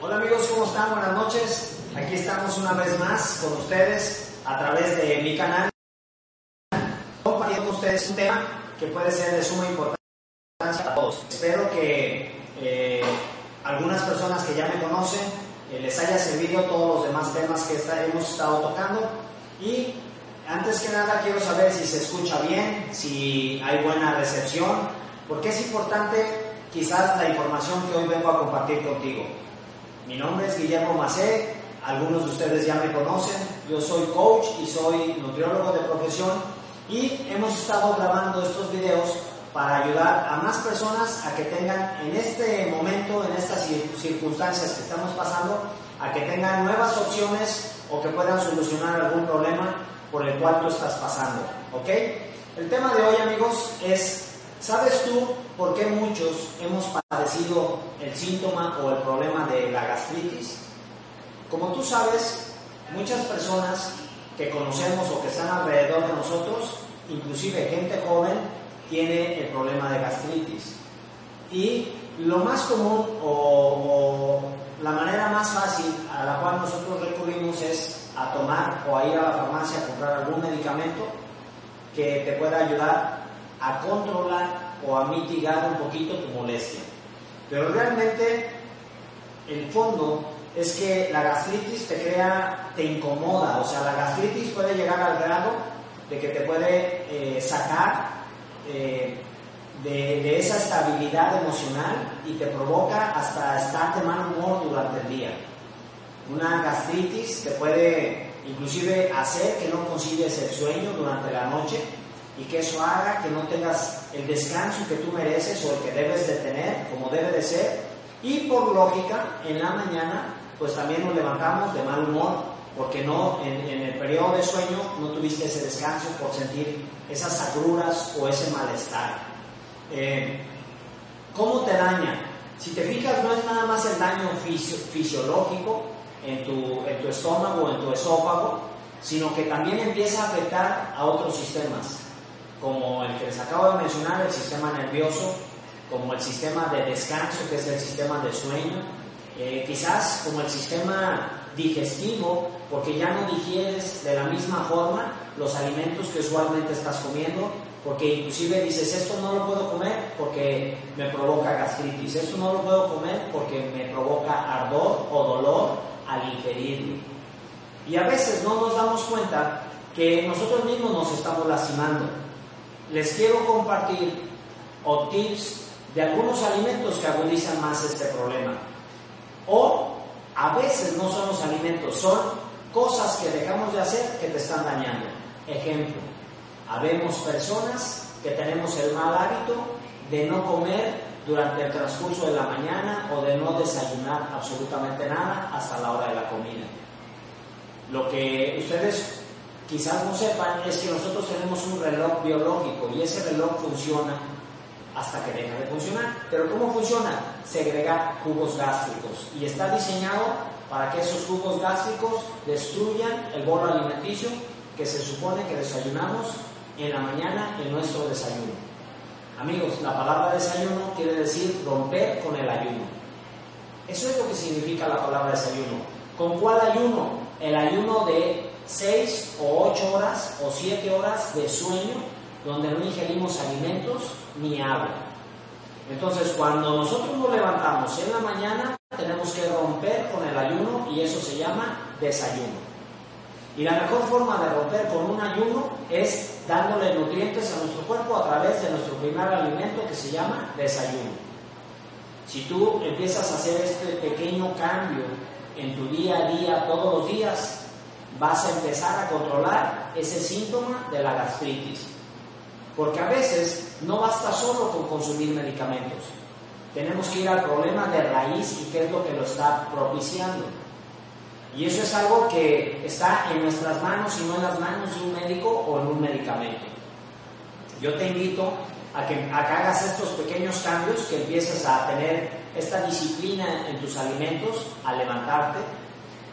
Hola amigos, ¿cómo están? Buenas noches. Aquí estamos una vez más con ustedes a través de mi canal. Compartiendo con ustedes un tema que puede ser de suma importancia para todos. Espero que eh, algunas personas que ya me conocen eh, les haya servido todos los demás temas que está- hemos estado tocando. Y antes que nada quiero saber si se escucha bien, si hay buena recepción, porque es importante quizás la información que hoy vengo a compartir contigo. Mi nombre es Guillermo Macé, algunos de ustedes ya me conocen, yo soy coach y soy nutriólogo de profesión y hemos estado grabando estos videos para ayudar a más personas a que tengan en este momento, en estas cir- circunstancias que estamos pasando, a que tengan nuevas opciones o que puedan solucionar algún problema por el cual tú estás pasando. ¿Ok? El tema de hoy, amigos, es, ¿sabes tú por qué muchos hemos padecido el síntoma o el problema de la gastritis? Como tú sabes, muchas personas que conocemos o que están alrededor de nosotros, inclusive gente joven, tiene el problema de gastritis. Y lo más común o, o la manera más fácil a la cual nosotros recurrimos es a tomar o a ir a la farmacia a comprar algún medicamento que te pueda ayudar a controlar o a mitigar un poquito tu molestia. Pero realmente el fondo es que la gastritis te crea, te incomoda, o sea, la gastritis puede llegar al grado de que te puede eh, sacar eh, de, esa estabilidad emocional y te provoca hasta estar de mal humor durante el día. Una gastritis te puede inclusive hacer que no concilies el sueño durante la noche y que eso haga que no tengas el descanso que tú mereces o el que debes de tener como debe de ser y por lógica en la mañana pues también nos levantamos de mal humor porque no en, el periodo de sueño no tuviste ese descanso por sentir esas agruras o ese malestar. Eh, ¿Cómo te daña? Si te fijas, no es nada más el daño fisio- fisiológico en tu, en tu estómago o en tu esófago, sino que también empieza a afectar a otros sistemas, como el que les acabo de mencionar, el sistema nervioso, como el sistema de descanso, que es el sistema de sueño, eh, quizás como el sistema digestivo, porque ya no digieres de la misma forma los alimentos que usualmente estás comiendo, porque inclusive dices, esto no lo puedo comer porque me provoca gastritis, esto no lo puedo comer porque me provoca ardor o dolor al ingerirlo. Y a veces no nos damos cuenta que nosotros mismos nos estamos lastimando. Les quiero compartir o tips de algunos alimentos que agudizan más este problema. O a veces no son los alimentos, son cosas que dejamos de hacer que te están dañando. Ejemplo, habemos personas que tenemos el mal hábito de no comer durante el transcurso de la mañana o de no desayunar absolutamente nada hasta la hora de la comida. Lo que ustedes quizás no sepan es que nosotros tenemos un reloj biológico y ese reloj funciona hasta que deja de funcionar. Pero ¿cómo funciona? Segrega jugos gástricos y está diseñado para que esos jugos gástricos destruyan el bolo alimenticio que se supone que desayunamos en la mañana en nuestro desayuno. Amigos, la palabra desayuno quiere decir romper con el ayuno. Eso es lo que significa la palabra desayuno. ¿Con cuál ayuno? El ayuno de 6 o 8 horas o 7 horas de sueño donde no ingerimos alimentos ni agua. Entonces, cuando nosotros nos levantamos en la mañana, tenemos que romper con el ayuno y eso se llama desayuno. Y la mejor forma de romper con un ayuno es dándole nutrientes a nuestro cuerpo a través de nuestro primer alimento que se llama desayuno. Si tú empiezas a hacer este pequeño cambio en tu día a día, todos los días, vas a empezar a controlar ese síntoma de la gastritis. Porque a veces no basta solo con consumir medicamentos. Tenemos que ir al problema de raíz y qué es lo que lo está propiciando. Y eso es algo que está en nuestras manos y no en las manos de un médico o en un medicamento. Yo te invito a que, a que hagas estos pequeños cambios, que empieces a tener esta disciplina en tus alimentos, a levantarte,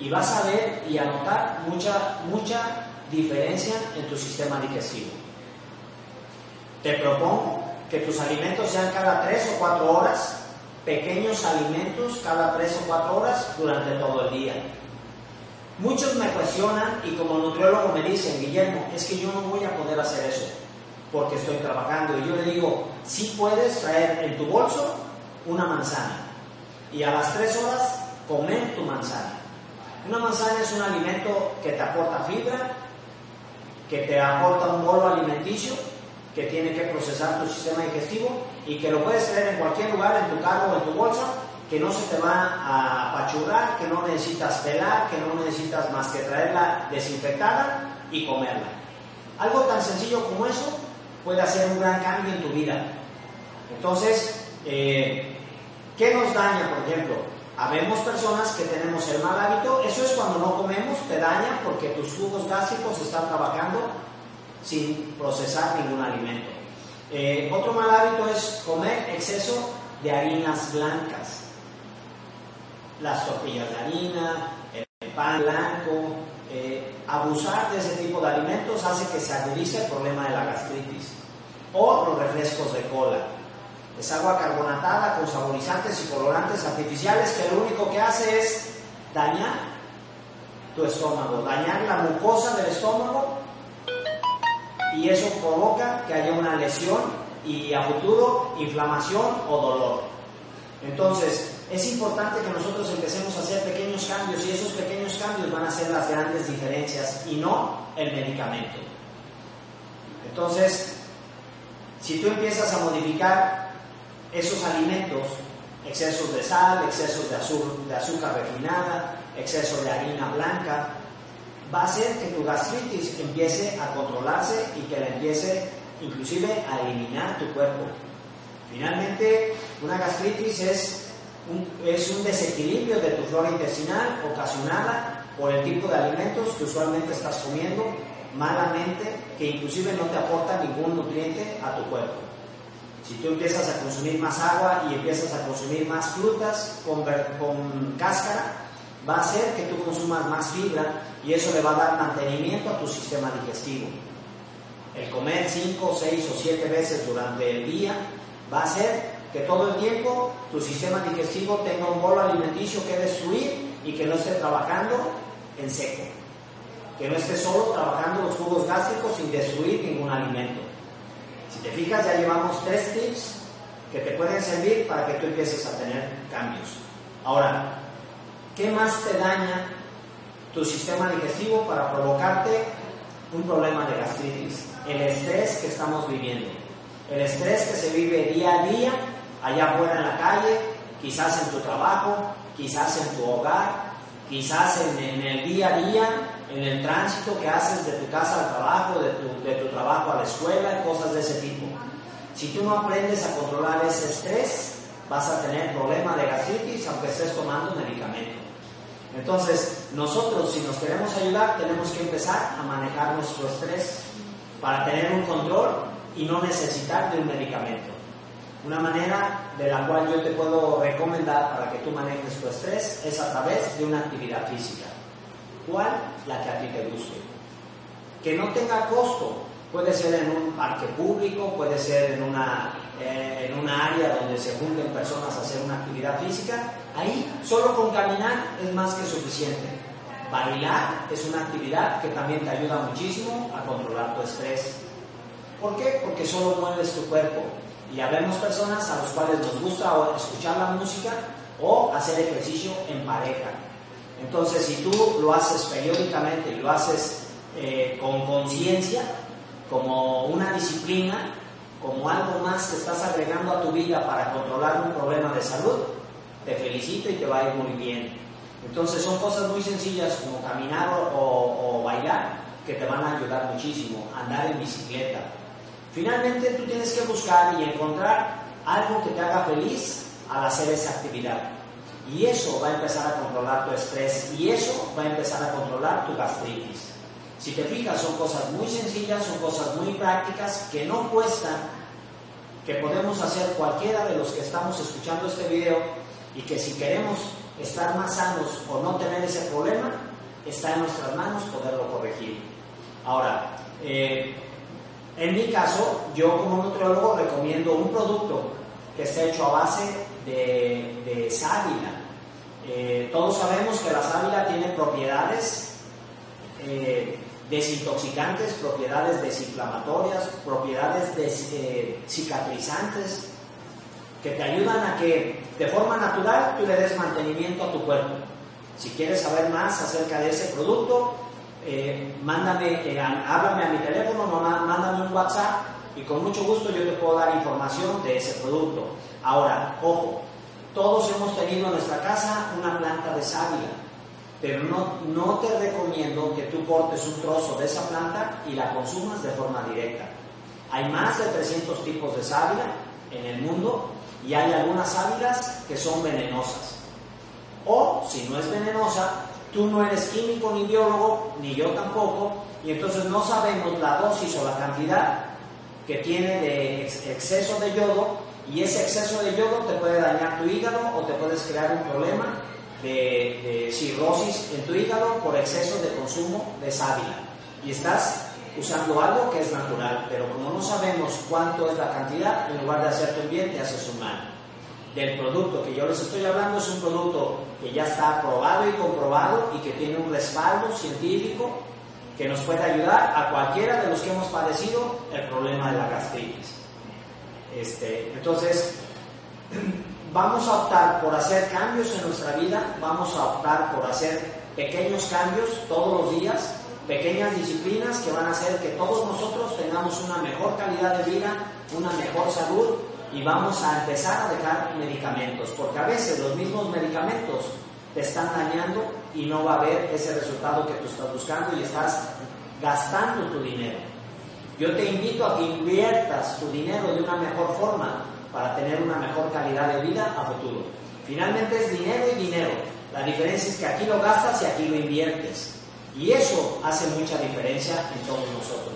y vas a ver y a notar mucha, mucha diferencia en tu sistema digestivo. Te propongo que tus alimentos sean cada tres o cuatro horas pequeños alimentos cada tres o cuatro horas durante todo el día. Muchos me cuestionan y como nutriólogo me dicen, Guillermo, es que yo no voy a poder hacer eso porque estoy trabajando. Y yo le digo, sí puedes traer en tu bolso una manzana y a las tres horas comer tu manzana. Una manzana es un alimento que te aporta fibra, que te aporta un bolo alimenticio, que tiene que procesar tu sistema digestivo y que lo puedes traer en cualquier lugar, en tu carro o en tu bolsa, que no se te va a apachurrar, que no necesitas pelar, que no necesitas más que traerla desinfectada y comerla. Algo tan sencillo como eso puede hacer un gran cambio en tu vida. Entonces, eh, ¿qué nos daña, por ejemplo? Habemos personas que tenemos el mal hábito, eso es cuando no comemos, te daña porque tus jugos gástricos están trabajando sin procesar ningún alimento. Eh, otro mal hábito es comer exceso de harinas blancas. Las tortillas de harina, el pan blanco, eh, abusar de ese tipo de alimentos hace que se agudice el problema de la gastritis. O los refrescos de cola es agua carbonatada con saborizantes y colorantes artificiales que lo único que hace es dañar tu estómago, dañar la mucosa del estómago y eso provoca que haya una lesión y a futuro inflamación o dolor. Entonces, es importante que nosotros empecemos a hacer pequeños cambios y esos pequeños cambios van a ser las grandes diferencias y no el medicamento. Entonces, si tú empiezas a modificar esos alimentos, excesos de sal, excesos de, azúcar refinada, exceso de harina blanca, va a hacer que tu gastritis empiece a controlarse y que la empiece inclusive a eliminar tu cuerpo. Finalmente, una gastritis es un, es un desequilibrio de tu flora intestinal ocasionada por el tipo de alimentos que usualmente estás comiendo malamente, que inclusive no te aporta ningún nutriente a tu cuerpo. Si tú empiezas a consumir más agua y empiezas a consumir más frutas con, cáscara, va a hacer que tú consumas más fibra y eso le va a dar mantenimiento a tu sistema digestivo. El comer 5, 6 o 7 veces durante el día va a hacer que todo el tiempo tu sistema digestivo tenga un bolo alimenticio que destruir y que no esté trabajando en seco. Que no esté solo trabajando los jugos gástricos sin destruir ningún alimento. Si te fijas, ya llevamos tres tips que te pueden servir para que tú empieces a tener cambios. Ahora, ¿qué más te daña tu sistema digestivo para provocarte un problema de gastritis? El estrés que estamos viviendo. El estrés que se vive día a día, allá afuera en la calle, quizás en tu trabajo, quizás en tu hogar, quizás en, en el día a día, en el tránsito que haces de tu casa al trabajo, de tu, de tu trabajo a la escuela, cosas de ese tipo. Si tú no aprendes a controlar ese estrés, vas a tener problema de gastritis aunque estés tomando medicamento. Entonces, nosotros si nos queremos ayudar, tenemos que empezar a manejar nuestro estrés para tener un control y no necesitar de un medicamento. Una manera de la cual yo te puedo recomendar para que tú manejes tu estrés es a través de una actividad física. ¿Cuál? La que a ti te guste. Que no tenga costo. Puede ser en un parque público, puede ser en una, eh, en una área donde se junten personas a hacer una actividad física. Ahí, solo con caminar es más que suficiente. Bailar es una actividad que también te ayuda muchísimo a controlar tu estrés. ¿Por qué? Porque solo mueves tu cuerpo. Y habemos personas a las cuales nos gusta escuchar la música o hacer ejercicio en pareja. Entonces, si tú lo haces periódicamente y lo haces eh, con conciencia, como una disciplina, como algo más que estás agregando a tu vida para controlar un problema de salud, te felicito y te va a ir muy bien. Entonces son cosas muy sencillas como caminar o, o bailar que te van a ayudar muchísimo, andar en bicicleta. Finalmente tú tienes que buscar y encontrar algo que te haga feliz al hacer esa actividad. Y eso va a empezar a controlar tu estrés y eso va a empezar a controlar tu gastritis. Si te fijas, son cosas muy sencillas, son cosas muy prácticas que no cuestan, que podemos hacer cualquiera de los que estamos escuchando este video y que si queremos estar más sanos o no tener ese problema, está en nuestras manos poderlo corregir. Ahora, eh, en mi caso, yo como nutriólogo recomiendo un producto que está hecho a base de, sábila. Eh, todos sabemos que la sábila tiene propiedades eh, desintoxicantes, propiedades desinflamatorias, propiedades eh, cicatrizantes, que te ayudan a que de forma natural tú le des mantenimiento a tu cuerpo. Si quieres saber más acerca de ese producto, mándame, háblame a mi teléfono, mándame un WhatsApp y con mucho gusto yo te puedo dar información de ese producto. Ahora, ojo, todos hemos tenido en nuestra casa una planta de sábila, pero no, no te recomiendo que tú cortes un trozo de esa planta y la consumas de forma directa. Hay más de 300 tipos de sábila en el mundo y hay algunas sábilas que son venenosas. O, si no es venenosa, tú no eres químico ni biólogo, ni yo tampoco, y entonces no sabemos la dosis o la cantidad que tiene de exceso de yodo y ese exceso de yodo te puede dañar tu hígado o te puedes crear un problema de, cirrosis en tu hígado por exceso de consumo de sábila. Y estás usando algo que es natural, pero como no sabemos cuánto es la cantidad, en lugar de hacerte un bien, te haces un mal. Del producto que yo les estoy hablando es un producto que ya está aprobado y comprobado y que tiene un respaldo científico que nos puede ayudar a cualquiera de los que hemos padecido el problema de la gastritis. Este, entonces, vamos a optar por hacer cambios en nuestra vida, vamos a optar por hacer pequeños cambios todos los días, pequeñas disciplinas que van a hacer que todos nosotros tengamos una mejor calidad de vida, una mejor salud y vamos a empezar a dejar medicamentos, porque a veces los mismos medicamentos te están dañando y no va a haber ese resultado que tú estás buscando y estás gastando tu dinero. Yo te invito a que inviertas tu dinero de una mejor forma para tener una mejor calidad de vida a futuro. Finalmente es dinero y dinero. La diferencia es que aquí lo gastas y aquí lo inviertes. Y eso hace mucha diferencia en todos nosotros.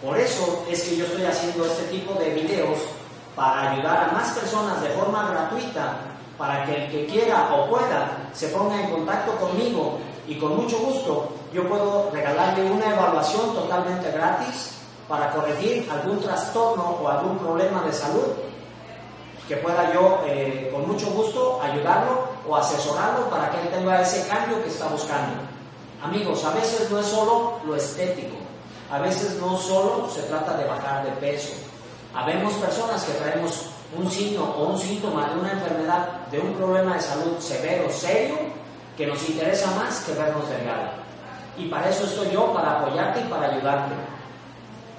Por eso es que yo estoy haciendo este tipo de videos para ayudar a más personas de forma gratuita para que el que quiera o pueda se ponga en contacto conmigo y con mucho gusto yo puedo regalarle una evaluación totalmente gratis para corregir algún trastorno o algún problema de salud que pueda yo eh, con mucho gusto ayudarlo o asesorarlo para que él tenga ese cambio que está buscando. Amigos, a veces no es solo lo estético, a veces no solo se trata de bajar de peso. Habemos personas que traemos un signo o un síntoma de una enfermedad, de un problema de salud severo, serio, que nos interesa más que vernos delgado. Y para eso estoy yo, para apoyarte y para ayudarte.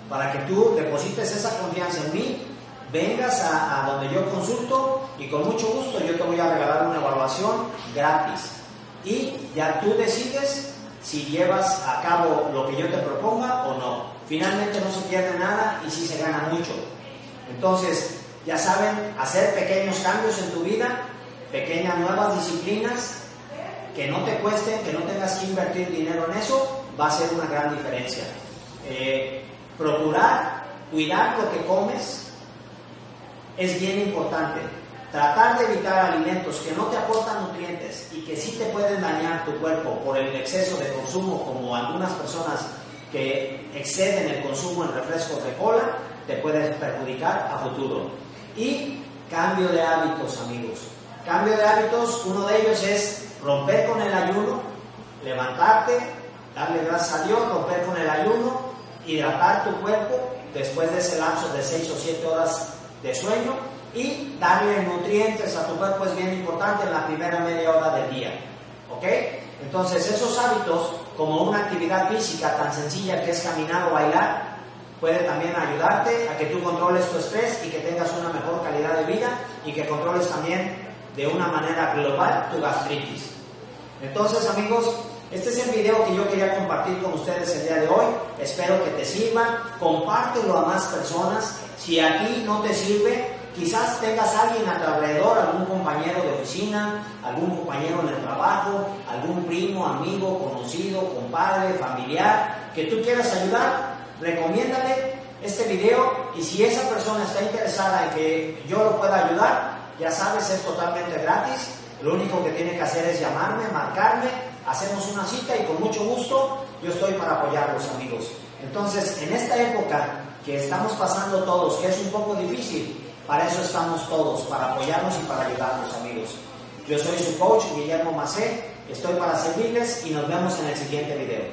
Para que tú deposites esa confianza en mí, vengas a, donde yo consulto y con mucho gusto yo te voy a regalar una evaluación gratis. Y ya tú decides si llevas a cabo lo que yo te proponga o no. Finalmente no se pierde nada y sí se gana mucho. Entonces, ya saben, hacer pequeños cambios en tu vida, pequeñas nuevas disciplinas que no te cuesten, que no tengas que invertir dinero en eso, va a ser una gran diferencia. Eh, procurar cuidar lo que comes es bien importante. Tratar de evitar alimentos que no te aportan nutrientes y que sí te pueden dañar tu cuerpo por el exceso de consumo, como algunas personas que exceden el consumo en refrescos de cola, te puede perjudicar a futuro. Y cambio de hábitos, amigos. Cambio de hábitos, uno de ellos es romper con el ayuno, levantarte, darle gracias a Dios, romper con el ayuno, hidratar tu cuerpo después de ese lapso de 6 o 7 horas de sueño y darle nutrientes a tu cuerpo es bien importante en la primera media hora del día. ¿Ok? Entonces esos hábitos, como una actividad física tan sencilla que es caminar o bailar, puede también ayudarte a que tú controles tu estrés y que tengas una mejor calidad de vida y que controles también de una manera global tu gastritis. Entonces amigos, este es el video que yo quería compartir con ustedes el día de hoy. Espero que te sirva. Compártelo a más personas. Si aquí no te sirve, quizás tengas alguien a tu alrededor, algún compañero de oficina, algún compañero en el trabajo, algún primo, amigo, conocido, compadre, familiar, que tú quieras ayudar recomiéndale este video y si esa persona está interesada en que yo lo pueda ayudar, ya sabes, es totalmente gratis. Lo único que tiene que hacer es llamarme, marcarme, hacemos una cita y con mucho gusto yo estoy para apoyarlos, amigos. Entonces, en esta época que estamos pasando todos, que es un poco difícil, Para eso estamos todos, para apoyarnos y para ayudarnos, amigos. Yo soy su coach, Guillermo Macé. Estoy para servirles y nos vemos en el siguiente video.